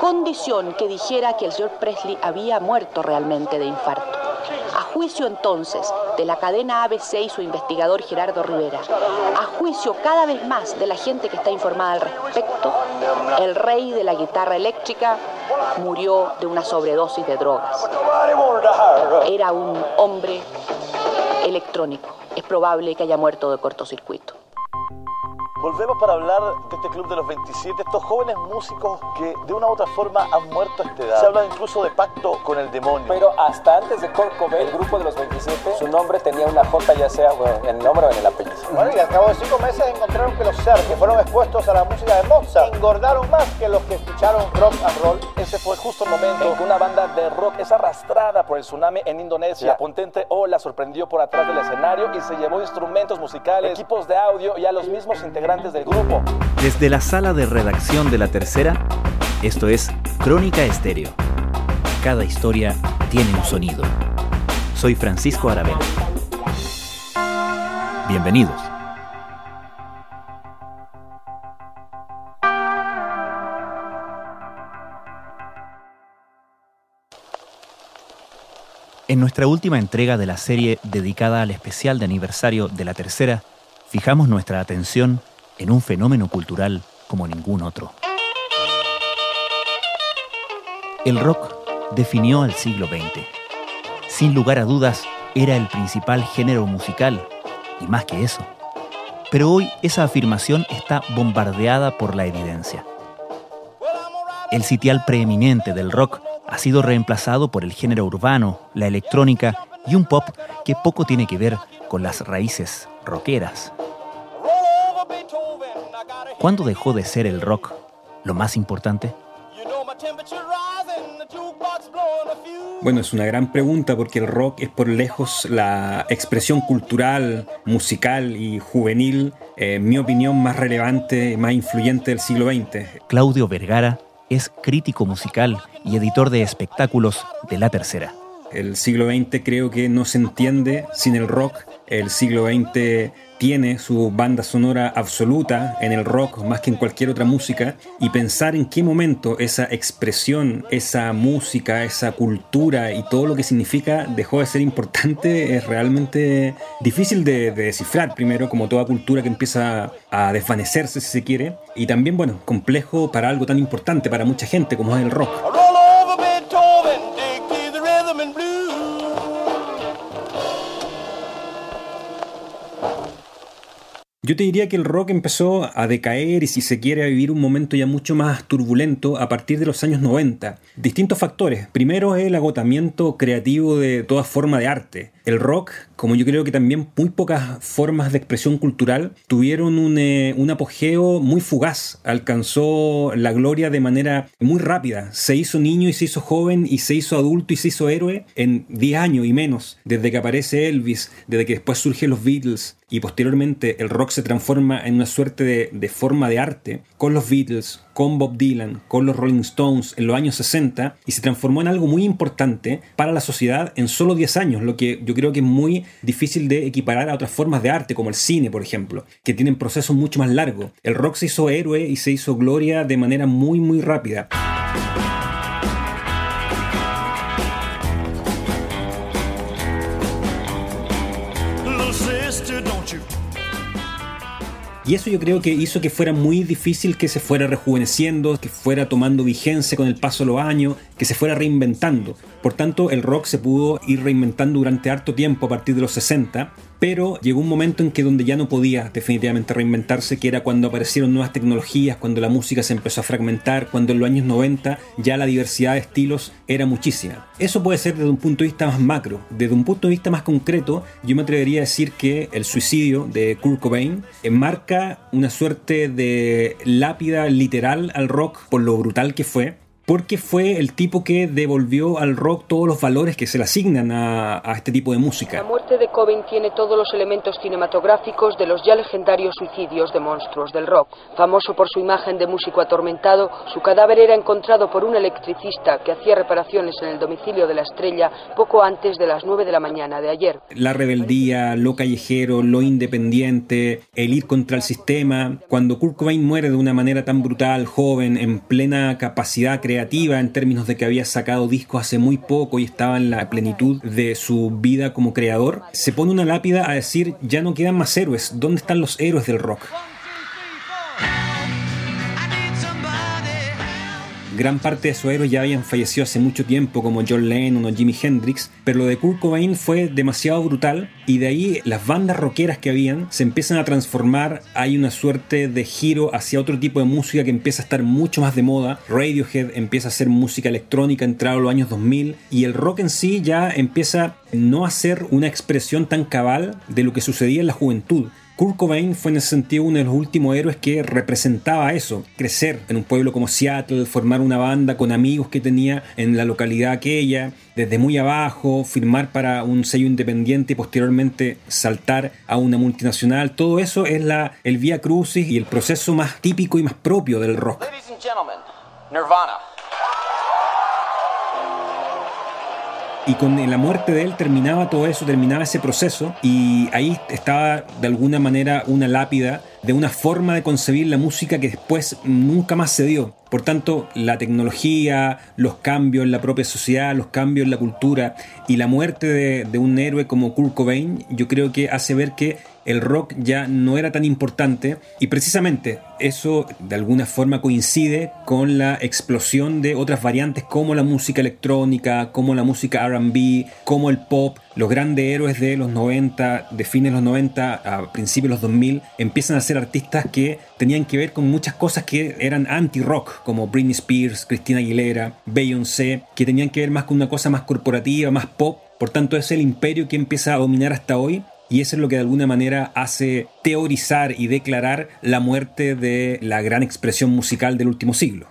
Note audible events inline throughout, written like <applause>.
condición que dijera que el señor Presley había muerto realmente de infarto. A juicio entonces de la cadena ABC y su investigador Gerardo Rivera, a juicio cada vez más de la gente que está informada al respecto, el rey de la guitarra eléctrica murió de una sobredosis de drogas. Era un hombre electrónico. Es probable que haya muerto de cortocircuito. Volvemos para hablar de este club de los 27, estos jóvenes músicos que de una u otra forma han muerto a esta edad. Se habla incluso de pacto con el demonio. Pero hasta antes de Kurt Cobain, el grupo de los 27, su nombre tenía una J ya sea en el nombre o en el apellido. Bueno, y al cabo de cinco meses encontraron que los seres que fueron expuestos a la música de Mozart engordaron más que los que escucharon rock and roll. Ese fue justo el momento en que una banda de rock es arrastrada por el tsunami en Indonesia. La potente ola sorprendió por atrás del escenario y se llevó instrumentos musicales, equipos de audio y a los mismos integrantes Desde la sala de redacción de La Tercera, esto es Crónica Estéreo. Cada historia tiene un sonido. Soy Francisco Aravena. Bienvenidos. En nuestra última entrega de la serie dedicada al especial de aniversario de la tercera, fijamos nuestra atención en un fenómeno cultural como ningún otro. El rock definió al siglo XX. Sin lugar a dudas, era el principal género musical, y más que eso. Pero hoy esa afirmación está bombardeada por la evidencia. El sitial preeminente del rock ha sido reemplazado por el género urbano, la electrónica y un pop que poco tiene que ver con las raíces rockeras. ¿Cuándo dejó de ser el rock lo más importante? Bueno, es una gran pregunta porque el rock es por lejos la expresión cultural, musical y juvenil, en mi opinión, más relevante, más influyente del siglo XX. Claudio Vergara es crítico musical y editor de espectáculos de La Tercera. El siglo XX creo que no se entiende sin el rock. El siglo XX tiene su banda sonora absoluta en el rock más que en cualquier otra música y pensar en qué momento esa expresión, esa música, esa cultura y todo lo que significa dejó de ser importante es realmente difícil de, descifrar primero como toda cultura que empieza a desvanecerse si se quiere y también bueno complejo para algo tan importante para mucha gente como es el rock. Yo te diría que el rock empezó a decaer y si se quiere a vivir un momento ya mucho más turbulento a partir de los años 90. Distintos factores. Primero es el agotamiento creativo de toda forma de arte. El rock, como yo creo que también muy pocas formas de expresión cultural, tuvieron un, eh, un, apogeo muy fugaz. Alcanzó la gloria de manera muy rápida. Se hizo niño y se hizo joven y se hizo adulto y se hizo héroe en 10 años y menos. Desde que aparece Elvis, desde que después surgen los Beatles y posteriormente el rock se transforma en una suerte de, forma de arte con los Beatles, con Bob Dylan, con los Rolling Stones en los años 60 y se transformó en algo muy importante para la sociedad en solo 10 años, lo que yo creo que es muy difícil de equiparar a otras formas de arte, como el cine, por ejemplo, que tienen procesos mucho más largos. El rock se hizo héroe y se hizo gloria de manera muy, muy rápida. Y eso yo creo que hizo que fuera muy difícil que se fuera rejuveneciendo, que fuera tomando vigencia con el paso de los años, que se fuera reinventando. Por tanto, el rock se pudo ir reinventando durante harto tiempo a partir de los 60, pero llegó un momento en que donde ya no podía definitivamente reinventarse, que era cuando aparecieron nuevas tecnologías, cuando la música se empezó a fragmentar, cuando en los años 90 ya la diversidad de estilos era muchísima. Eso puede ser desde un punto de vista más macro. Desde un punto de vista más concreto, yo me atrevería a decir que el suicidio de Kurt Cobain enmarca una suerte de lápida literal al rock por lo brutal que fue porque fue el tipo que devolvió al rock todos los valores que se le asignan a, a, este tipo de música. La muerte de Cobain tiene todos los elementos cinematográficos de los ya legendarios suicidios de monstruos del rock. Famoso por su imagen de músico atormentado, su cadáver era encontrado por un electricista que hacía reparaciones en el domicilio de la estrella poco antes de las 9 de la mañana de ayer. La rebeldía, lo callejero, lo independiente, el ir contra el sistema. Cuando Kurt Cobain muere de una manera tan brutal, joven, en plena capacidad creativa, en términos de que había sacado discos hace muy poco y estaba en la plenitud de su vida como creador, se pone una lápida a decir ya no quedan más héroes, ¿dónde están los héroes del rock? Gran parte de sus héroes ya habían fallecido hace mucho tiempo, como John Lennon o Jimi Hendrix, pero lo de Kurt Cobain fue demasiado brutal y de ahí las bandas rockeras que habían se empiezan a transformar, hay una suerte de giro hacia otro tipo de música que empieza a estar mucho más de moda, Radiohead empieza a hacer música electrónica entrado los años 2000 y el rock en sí ya empieza no a ser una expresión tan cabal de lo que sucedía en la juventud, Kurt Cobain fue en ese sentido uno de los últimos héroes que representaba eso, crecer en un pueblo como Seattle, formar una banda con amigos que tenía en la localidad aquella, desde muy abajo, firmar para un sello independiente y posteriormente saltar a una multinacional, todo eso es la, el vía crucis y el proceso más típico y más propio del rock. Nirvana. Y con la muerte de él terminaba todo eso, terminaba ese proceso y ahí estaba de alguna manera una lápida de una forma de concebir la música que después nunca más se dio. Por tanto, la tecnología, los cambios en la propia sociedad, los cambios en la cultura y la muerte de, un héroe como Kurt Cobain, yo creo que hace ver que el rock ya no era tan importante y precisamente eso de alguna forma coincide con la explosión de otras variantes como la música electrónica, como la música RB, como el pop. Los grandes héroes de los 90, de fines de los 90 a principios de los 2000, empiezan a ser artistas que tenían que ver con muchas cosas que eran anti-rock, como Britney Spears, Christina Aguilera, Beyoncé, que tenían que ver más con una cosa más corporativa, más pop. Por tanto, es el imperio que empieza a dominar hasta hoy y eso es lo que de alguna manera hace teorizar y declarar la muerte de la gran expresión musical del último siglo.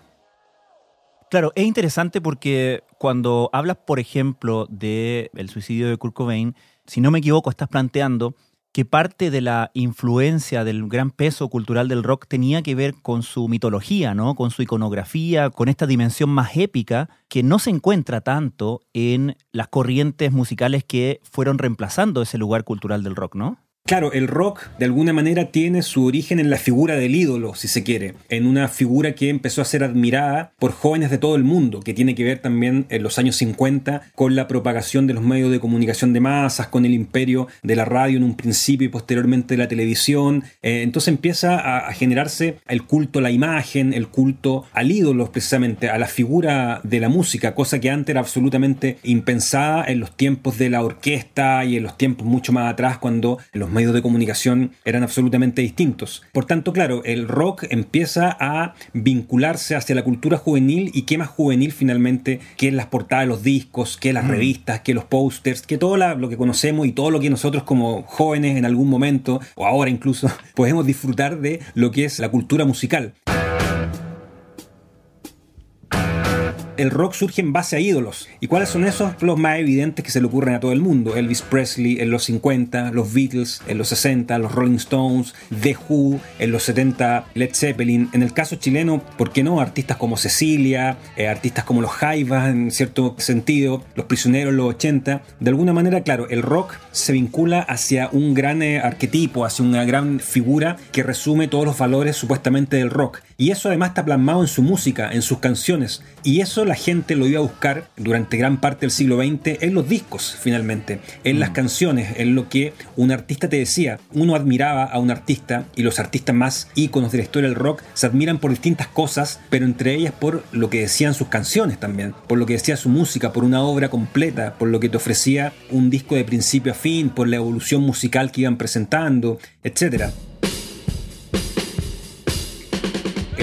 Claro, es interesante porque cuando hablas, por ejemplo, del el suicidio de Kurt Cobain, si no me equivoco, estás planteando que parte de la influencia del gran peso cultural del rock tenía que ver con su mitología, ¿no? Con su iconografía, con esta dimensión más épica que no se encuentra tanto en las corrientes musicales que fueron reemplazando ese lugar cultural del rock, ¿no? Claro, el rock de alguna manera tiene su origen en la figura del ídolo, si se quiere, en una figura que empezó a ser admirada por jóvenes de todo el mundo, que tiene que ver también en los años 50 con la propagación de los medios de comunicación de masas, con el imperio de la radio en un principio y posteriormente de la televisión. Eh, entonces empieza a, generarse el culto a la imagen, el culto al ídolo precisamente, a la figura de la música, cosa que antes era absolutamente impensada en los tiempos de la orquesta y en los tiempos mucho más atrás cuando los medios de comunicación eran absolutamente distintos. Por tanto, claro, el rock empieza a vincularse hacia la cultura juvenil y qué más juvenil finalmente que las portadas de los discos, que las mm. revistas, que los posters, que todo lo que conocemos y todo lo que nosotros como jóvenes en algún momento o ahora incluso <laughs> podemos disfrutar de lo que es la cultura musical. El rock surge en base a ídolos. ¿Y cuáles son esos? Los más evidentes que se le ocurren a todo el mundo. Elvis Presley en los 50, los Beatles en los 60, los Rolling Stones, The Who en los 70, Led Zeppelin. En el caso chileno, ¿por qué no? Artistas como Cecilia, eh, artistas como los Jaivas en cierto sentido, los Prisioneros en los 80. De alguna manera, claro, el rock se vincula hacia un gran eh, arquetipo, hacia una gran figura que resume todos los valores supuestamente del rock. Y eso además está plasmado en su música, en sus canciones. Y eso la gente lo iba a buscar durante gran parte del siglo XX en los discos, finalmente, en las mm. canciones, en lo que un artista te decía. Uno admiraba a un artista y los artistas más íconos de la historia del rock se admiran por distintas cosas, pero entre ellas por lo que decían sus canciones también, por lo que decía su música, por una obra completa, por lo que te ofrecía un disco de principio a fin, por la evolución musical que iban presentando, etcétera.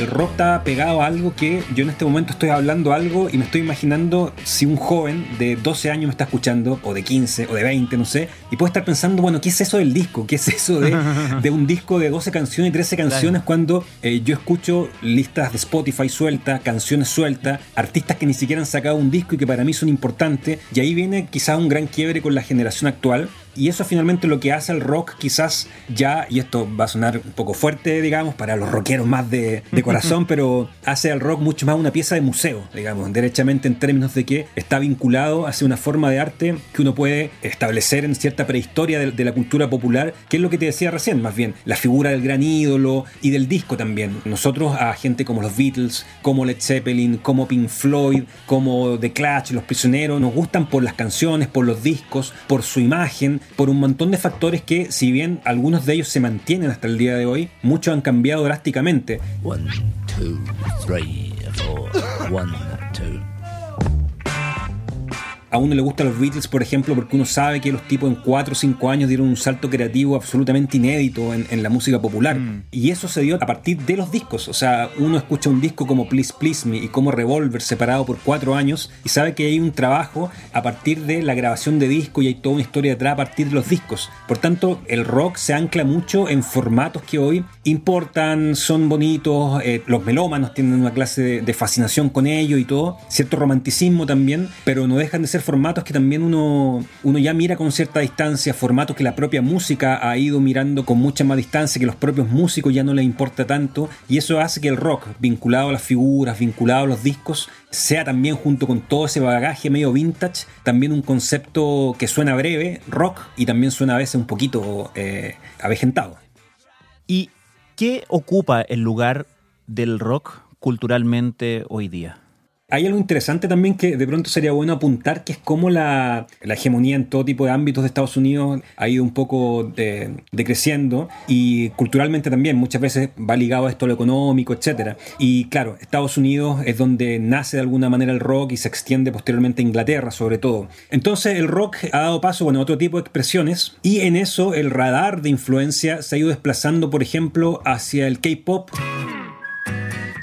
El rock está pegado a algo que yo en este momento estoy hablando algo y me estoy imaginando si un joven de 12 años me está escuchando, o de 15, o de 20, no sé, y puede estar pensando, bueno, ¿qué es eso del disco? ¿Qué es eso de, <laughs> un disco de 12 canciones y 13 canciones cuando eh, yo escucho listas de Spotify sueltas, canciones sueltas, artistas que ni siquiera han sacado un disco y que para mí son importantes? Y ahí viene quizás un gran quiebre con la generación actual Y eso finalmente lo que hace al rock quizás ya, y esto va a sonar un poco fuerte, digamos, para los rockeros más de, de corazón, <laughs> pero hace al rock mucho más una pieza de museo, digamos, derechamente en términos de que está vinculado hacia una forma de arte que uno puede establecer en cierta prehistoria de, de la cultura popular, que es lo que te decía recién, más bien, la figura del gran ídolo y del disco también. Nosotros a gente como los Beatles, como Led Zeppelin, como Pink Floyd, como The Clash, Los Prisioneros, nos gustan por las canciones, por los discos, por su imagen, por un montón de factores que, si bien algunos de ellos se mantienen hasta el día de hoy, muchos han cambiado drásticamente. A uno le gustan los Beatles, por ejemplo, porque uno sabe que los tipos en 4 o 5 años dieron un salto creativo absolutamente inédito en, en la música popular. Mm. Y eso se dio a partir de los discos. O sea, uno escucha un disco como Please Please Me y como Revolver separado por 4 años y sabe que hay un trabajo a partir de la grabación de disco y hay toda una historia detrás a partir de los discos. Por tanto, el rock se ancla mucho en formatos que hoy importan, son bonitos, eh, los melómanos tienen una clase de, de fascinación con ello y todo, cierto romanticismo también, pero no dejan de ser formatos que también uno, uno ya mira con cierta distancia, formatos que la propia música ha ido mirando con mucha más distancia, que los propios músicos ya no les importa tanto, y eso hace que el rock, vinculado a las figuras, vinculado a los discos, sea también junto con todo ese bagaje medio vintage, también un concepto que suena breve, rock, y también suena a veces un poquito eh, avejentado. ¿Y qué ocupa el lugar del rock culturalmente hoy día? Hay algo interesante también que de pronto sería bueno apuntar, que es cómo la, la hegemonía en todo tipo de ámbitos de Estados Unidos ha ido un poco de- decreciendo y culturalmente también muchas veces va ligado a esto lo económico, etcétera. Y claro, Estados Unidos es donde nace de alguna manera el rock y se extiende posteriormente a Inglaterra sobre todo. Entonces el rock ha dado paso bueno, a otro tipo de expresiones y en eso el radar de influencia se ha ido desplazando, por ejemplo, hacia el K-pop,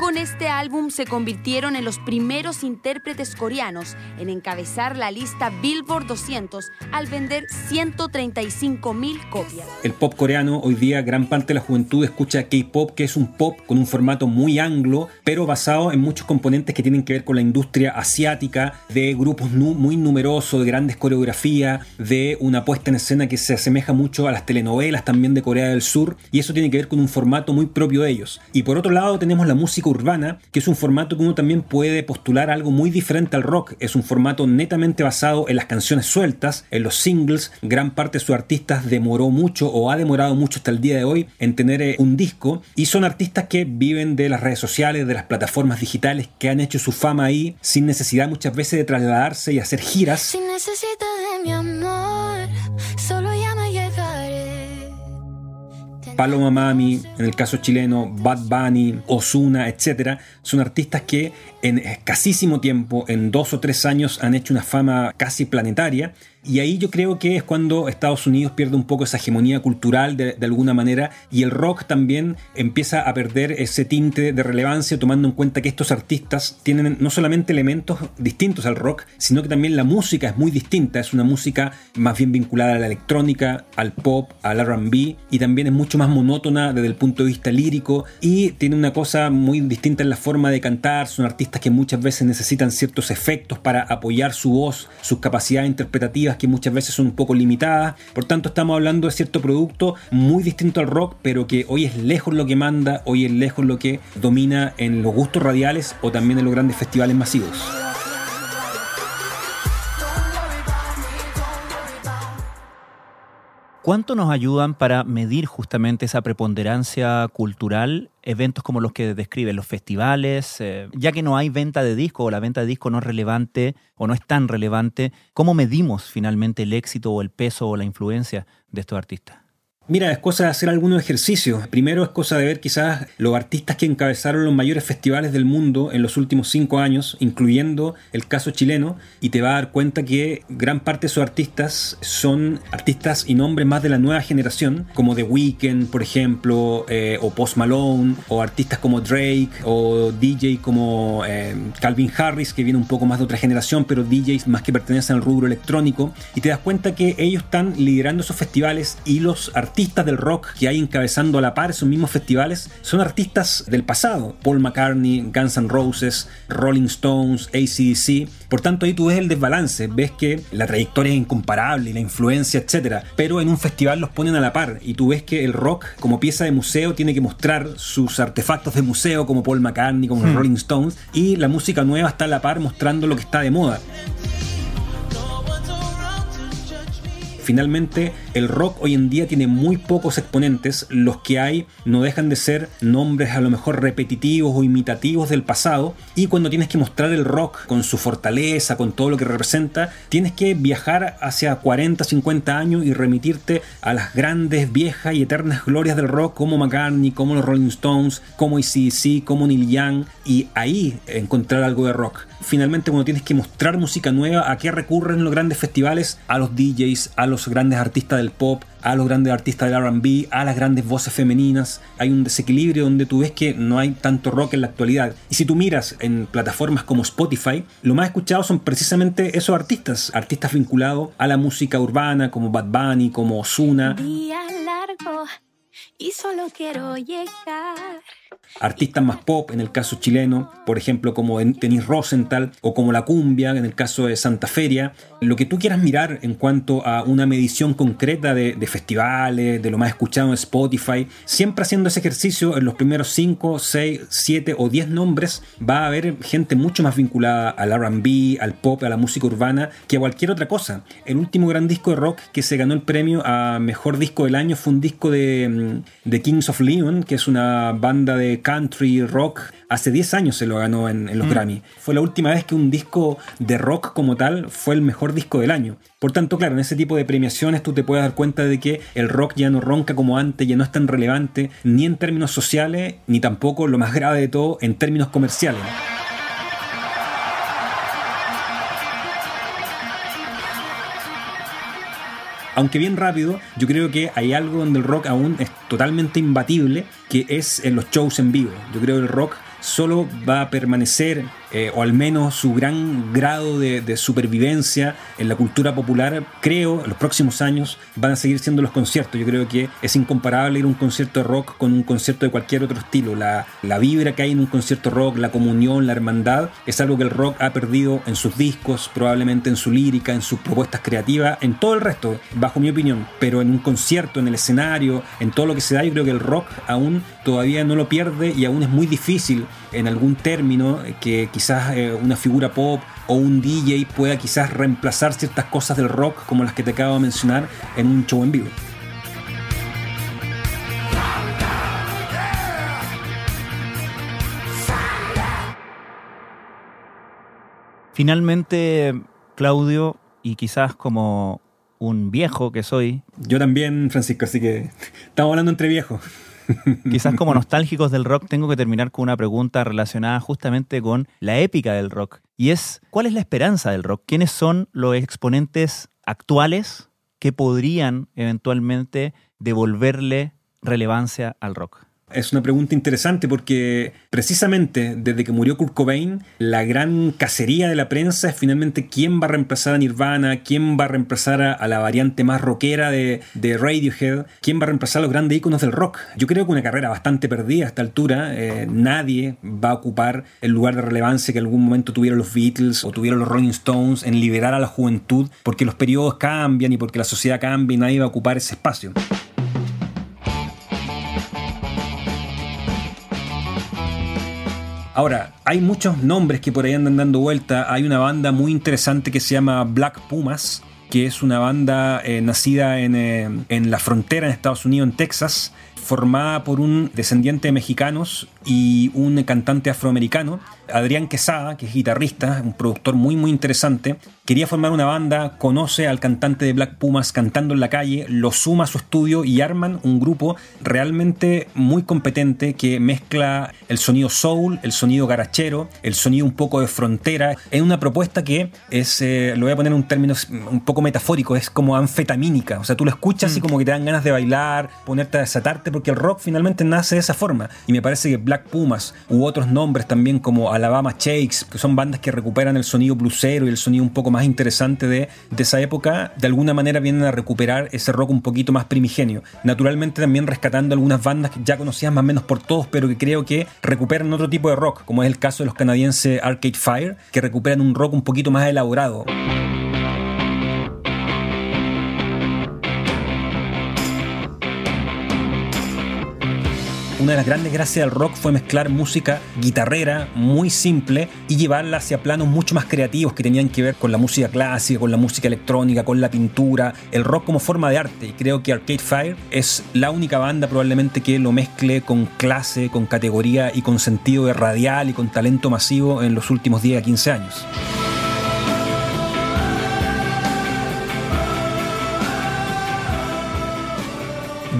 Con este álbum se convirtieron en los primeros intérpretes coreanos en encabezar la lista Billboard 200 al vender 135 mil copias. el pop coreano, hoy día gran parte de la juventud escucha K-pop, que es un pop con un formato muy anglo, pero basado en muchos componentes que tienen que ver con la industria asiática, de grupos muy numerosos, de grandes coreografías, de una puesta en escena que se asemeja mucho a las telenovelas también de Corea del Sur, y eso tiene que ver con un formato muy propio de ellos. Y por otro lado tenemos la música urbana, que es un formato que uno también puede postular algo muy diferente al rock. Es un formato netamente basado en las canciones sueltas, en los singles. Gran parte de sus artistas demoró mucho o ha demorado mucho hasta el día de hoy en tener eh, un disco. Y son artistas que viven de las redes sociales, de las plataformas digitales, que han hecho su fama ahí sin necesidad muchas veces de trasladarse y hacer giras. Si necesitas de mi amor, Paloma Mami, en el caso chileno, Bad Bunny, Ozuna, etcétera, son artistas que en escasísimo tiempo, en dos o tres años, han hecho una fama casi planetaria. Y ahí yo creo que es cuando Estados Unidos pierde un poco esa hegemonía cultural de, de alguna manera y el rock también empieza a perder ese tinte de relevancia tomando en cuenta que estos artistas tienen no solamente elementos distintos al rock, sino que también la música es muy distinta, es una música más bien vinculada a la electrónica, al pop, al RB y también es mucho más monótona desde el punto de vista lírico y tiene una cosa muy distinta en la forma de cantar, son artistas que muchas veces necesitan ciertos efectos para apoyar su voz, sus capacidades interpretativas que muchas veces son un poco limitadas, por tanto estamos hablando de cierto producto muy distinto al rock, pero que hoy es lejos lo que manda, hoy es lejos lo que domina en los gustos radiales o también en los grandes festivales masivos. ¿Cuánto nos ayudan para medir justamente esa preponderancia cultural eventos como los que describen los festivales? Eh, ya que no hay venta de disco o la venta de disco no es relevante o no es tan relevante, ¿cómo medimos finalmente el éxito o el peso o la influencia de estos artistas? Mira, es cosa de hacer algunos ejercicios. Primero es cosa de ver quizás los artistas que encabezaron los mayores festivales del mundo en los últimos cinco años, incluyendo el caso chileno, y te va a dar cuenta que gran parte de esos artistas son artistas y nombres más de la nueva generación, como The Weeknd, por ejemplo, eh, o Post Malone, o artistas como Drake, o DJ como eh, Calvin Harris, que viene un poco más de otra generación, pero DJs más que pertenecen al rubro electrónico, y te das cuenta que ellos están liderando esos festivales y los artistas artistas del rock que hay encabezando a la par esos mismos festivales son artistas del pasado. Paul McCartney, Guns N' Roses, Rolling Stones, ACDC. Por tanto, ahí tú ves el desbalance, ves que la trayectoria es incomparable la influencia, etcétera. Pero en un festival los ponen a la par y tú ves que el rock, como pieza de museo, tiene que mostrar sus artefactos de museo, como Paul McCartney, como Hmm. Rolling Stones, y la música nueva está a la par mostrando lo que está de moda. Finalmente, el rock hoy en día tiene muy pocos exponentes, los que hay no dejan de ser nombres a lo mejor repetitivos o imitativos del pasado, y cuando tienes que mostrar el rock con su fortaleza, con todo lo que representa, tienes que viajar hacia 40, 50 años y remitirte a las grandes, viejas y eternas glorias del rock como McCartney, como los Rolling Stones, como ACDC, como Neil Young, y ahí encontrar algo de rock. Finalmente, cuando tienes que mostrar música nueva, ¿a qué recurren los grandes festivales? A los DJs, a los grandes artistas del pop, a los grandes artistas del RB, a las grandes voces femeninas. Hay un desequilibrio donde tú ves que no hay tanto rock en la actualidad. Y si tú miras en plataformas como Spotify, lo más escuchado son precisamente esos artistas, artistas vinculados a la música urbana, como Bad Bunny, como Ozuna. Día largo y solo quiero llegar. Artistas más pop, en el caso chileno, por ejemplo, como en- Denis Rosenthal o como La Cumbia, en el caso de Santa Feria. Lo que tú quieras mirar en cuanto a una medición concreta de, de festivales, de lo más escuchado en Spotify, siempre haciendo ese ejercicio en los primeros 5, 6, 7 o 10 nombres, va a haber gente mucho más vinculada al RB, al pop, a la música urbana, que a cualquier otra cosa. El último gran disco de rock que se ganó el premio a mejor disco del año fue un disco de, mm, de Kings of Leon, que es una banda de country rock. Hace 10 años se lo ganó en, en los Grammy. Fue la última vez que un disco de rock como tal fue el mejor disco del año. Por tanto, claro, en ese tipo de premiaciones tú te puedes dar cuenta de que el rock ya no ronca como antes, ya no es tan relevante, ni en términos sociales, ni tampoco, lo más grave de todo, en términos comerciales. Aunque bien rápido, yo creo que hay algo donde el rock aún es totalmente imbatible, que es en los shows en vivo. Yo creo que el rock solo va a permanecer, eh, o al menos su gran grado de, de supervivencia en la cultura popular, creo, en los próximos años van a seguir siendo los conciertos. Yo creo que es incomparable ir a un concierto de rock con un concierto de cualquier otro estilo. La, la vibra que hay en un concierto rock, la comunión, la hermandad, es algo que el rock ha perdido en sus discos, probablemente en su lírica, en sus propuestas creativas, en todo el resto, bajo mi opinión. Pero en un concierto, en el escenario, en todo lo que se da, yo creo que el rock aún todavía no lo pierde y aún es muy difícil en algún término que quizás eh, una figura pop o un DJ pueda quizás reemplazar ciertas cosas del rock como las que te acabo de mencionar en un show en vivo. Finalmente, Claudio, y quizás como un viejo que soy, Yo también, Francisco, así que estamos hablando entre viejos. <laughs> quizás como nostálgicos del rock, tengo que terminar con una pregunta relacionada justamente con la épica del rock. Y es, ¿cuál es la esperanza del rock? ¿Quiénes son los exponentes actuales que podrían eventualmente devolverle relevancia al rock? Es una pregunta interesante porque precisamente desde que murió Kurt Cobain, la gran cacería de la prensa es finalmente quién va a reemplazar a Nirvana, quién va a reemplazar a, la variante más rockera de, de Radiohead, quién va a reemplazar a los grandes íconos del rock. Yo creo que una carrera bastante perdida a esta altura. eh, nadie va a ocupar el lugar de relevancia que en algún momento tuvieron los Beatles o tuvieron los Rolling Stones en liberar a la juventud porque los periodos cambian y porque la sociedad cambia y nadie va a ocupar ese espacio. Ahora, hay muchos nombres que por ahí andan dando vuelta. Hay una banda muy interesante que se llama Black Pumas, que es una banda eh, nacida en, eh, en la frontera en Estados Unidos, en Texas, formada por un descendiente de mexicanos y un cantante afroamericano, Adrián Quesada, que es guitarrista, un productor muy muy interesante, quería formar una banda, conoce al cantante de Black Pumas cantando en la calle, lo suma a su estudio y arman un grupo realmente muy competente que mezcla el sonido soul, el sonido garachero, el sonido un poco de frontera, en una propuesta que es, eh, lo voy a poner en un término un poco metafórico, es como anfetamínica, o sea, tú lo escuchas y como que te dan ganas de bailar, ponerte a desatarte, porque el rock finalmente nace de esa forma, y me parece que Black Black Pumas u otros nombres también como Alabama Shakes, que son bandas que recuperan el sonido bluesero y el sonido un poco más interesante de, de esa época, de alguna manera vienen a recuperar ese rock un poquito más primigenio. Naturalmente también rescatando algunas bandas que ya conocías más o menos por todos, pero que creo que recuperan otro tipo de rock, como es el caso de los canadienses Arcade Fire, que recuperan un rock un poquito más elaborado. Una de las grandes gracias del rock fue mezclar música guitarrera muy simple y llevarla hacia planos mucho más creativos que tenían que ver con la música clásica, con la música electrónica, con la pintura, el rock como forma de arte. Y creo que Arcade Fire es la única banda probablemente que lo mezcle con clase, con categoría y con sentido de radial y con talento masivo en los últimos 10 a 15 años.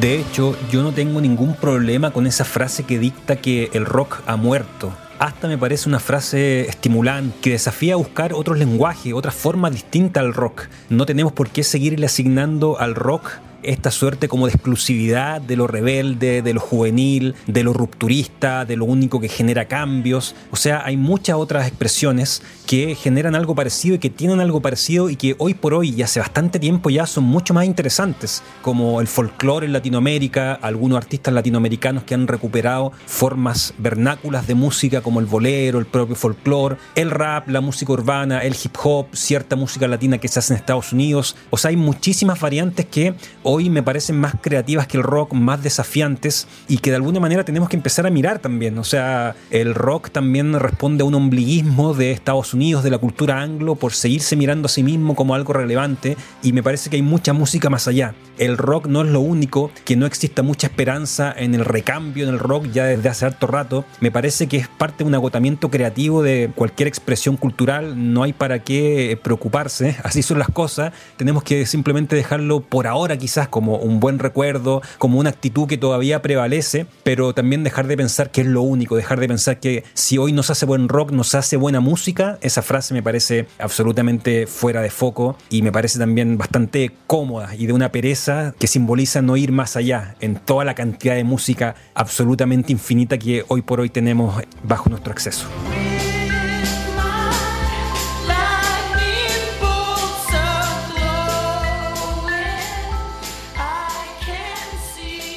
De hecho, yo no tengo ningún problema con esa frase que dicta que el rock ha muerto. Hasta me parece una frase estimulante que desafía a buscar otros lenguajes, otra forma distinta al rock. No tenemos por qué seguirle asignando al rock esta suerte como de exclusividad de lo rebelde, de lo juvenil, de lo rupturista, de lo único que genera cambios. O sea, hay muchas otras expresiones que generan algo parecido y que tienen algo parecido y que hoy por hoy y hace bastante tiempo ya son mucho más interesantes, como el folclore en Latinoamérica, algunos artistas latinoamericanos que han recuperado formas vernáculas de música como el bolero, el propio folclore, el rap, la música urbana, el hip hop, cierta música latina que se hace en Estados Unidos. O sea, hay muchísimas variantes que hoy me parecen más creativas que el rock, más desafiantes y que de alguna manera tenemos que empezar a mirar también. O sea, el rock también responde a un ombliguismo de Estados Unidos, de la cultura anglo, por seguirse mirando a sí mismo como algo relevante y me parece que hay mucha música más allá. El rock no es lo único, que no exista mucha esperanza en el recambio en el rock ya desde hace harto rato. Me parece que es parte de un agotamiento creativo de cualquier expresión cultural, no hay para qué preocuparse, <laughs> así son las cosas, tenemos que simplemente dejarlo por ahora quizás como un buen recuerdo, como una actitud que todavía prevalece, pero también dejar de pensar que es lo único, dejar de pensar que si hoy nos hace buen rock, nos hace buena música, esa frase me parece absolutamente fuera de foco y me parece también bastante cómoda y de una pereza que simboliza no ir más allá en toda la cantidad de música absolutamente infinita que hoy por hoy tenemos bajo nuestro acceso.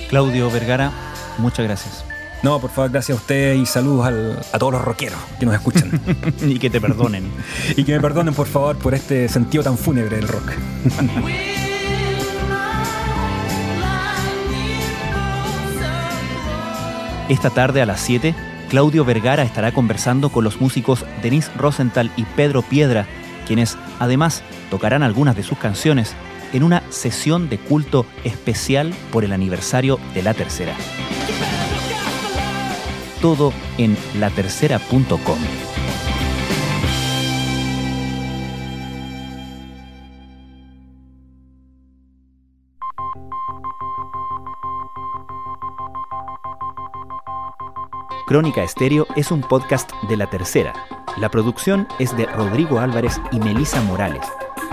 Claudio Vergara, muchas gracias. No, por favor, gracias a usted y saludos a todos los rockeros que nos escuchan. <laughs> y que te perdonen. <laughs> y que me perdonen, por favor, por este sentido tan fúnebre del rock. <laughs> Esta tarde a las 7, Claudio Vergara estará conversando con los músicos Denise Rosenthal y Pedro Piedra, quienes además tocarán algunas de sus canciones en una sesión de culto especial por el aniversario de La Tercera. Todo en latercera.com. Crónica Estéreo es un podcast de La Tercera. La producción es de Rodrigo Álvarez y Melisa Morales